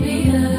be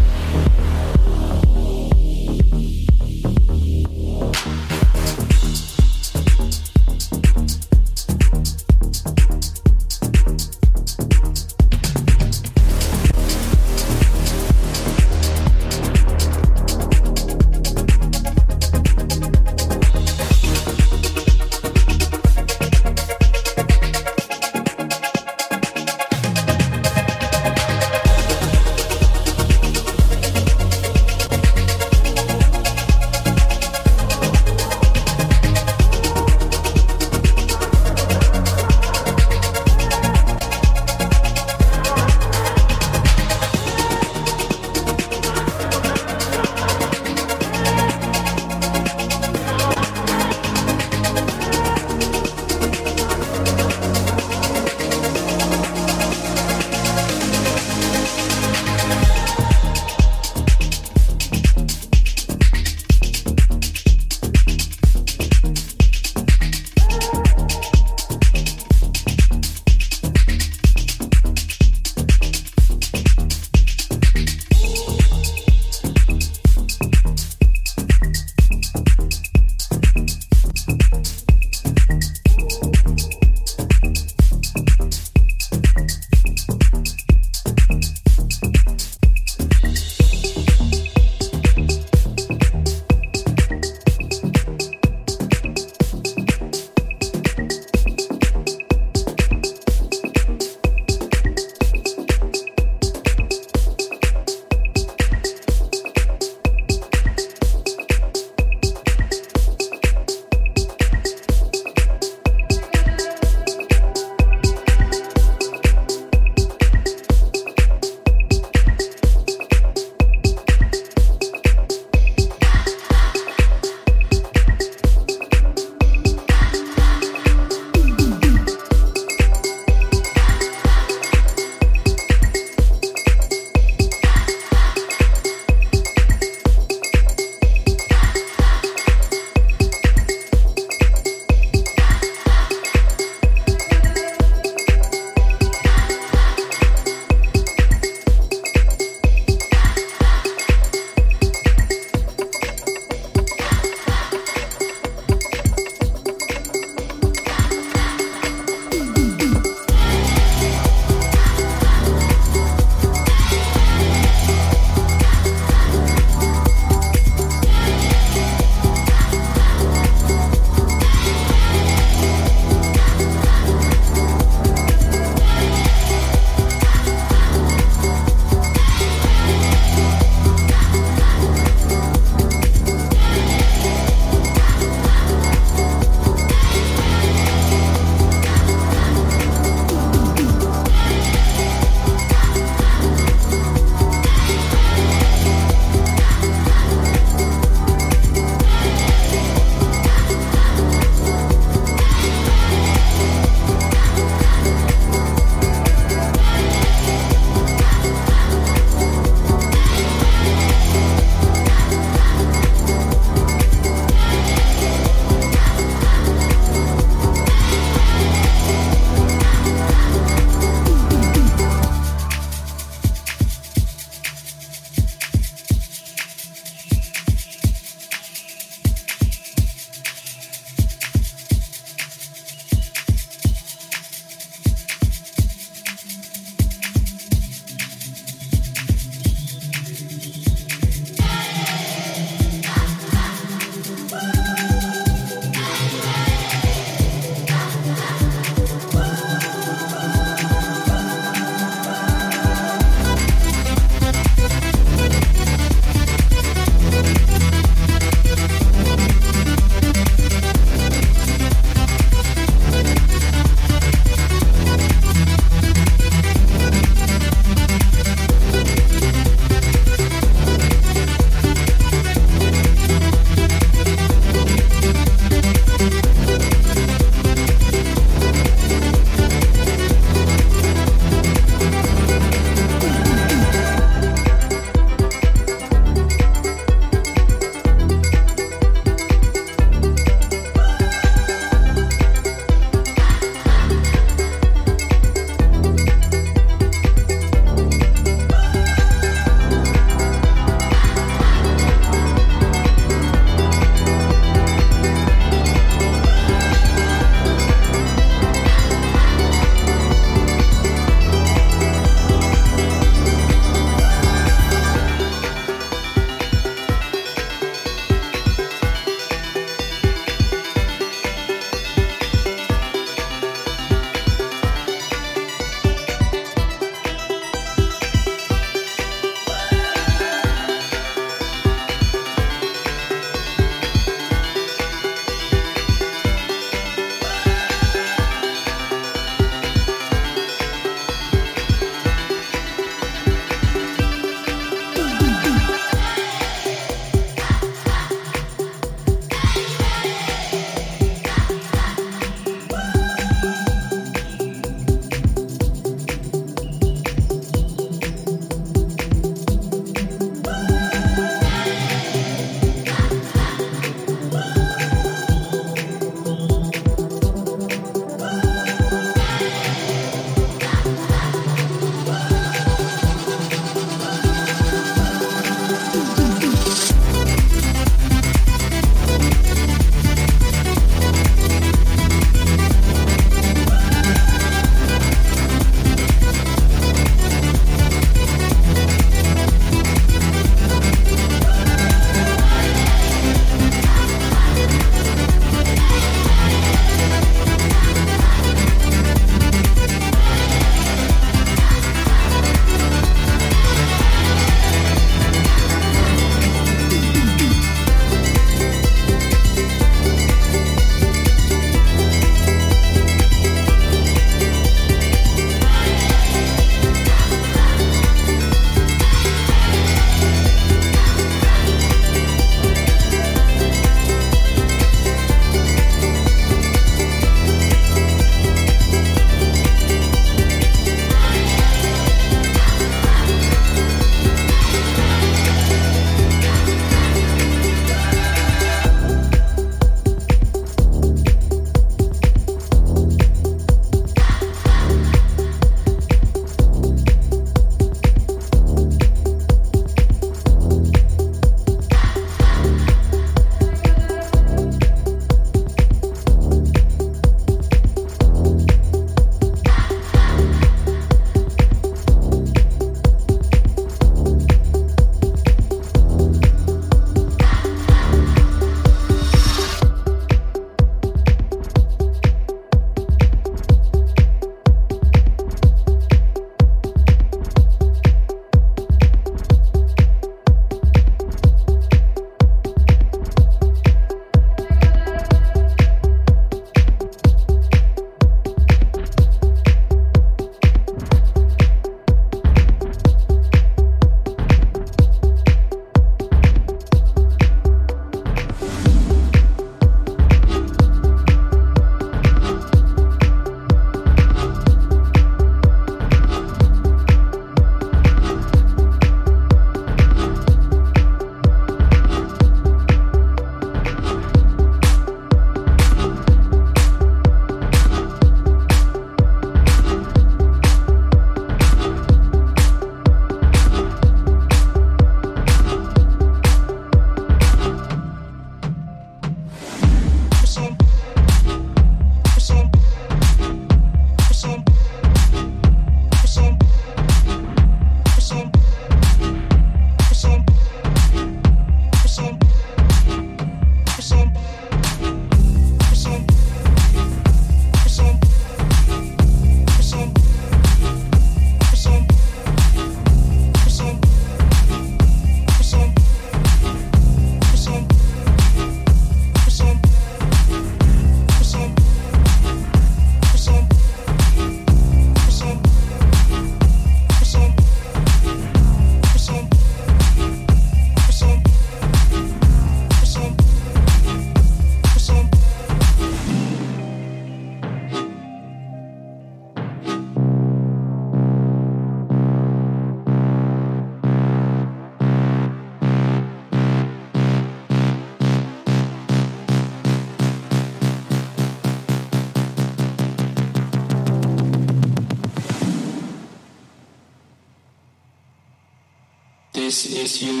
This is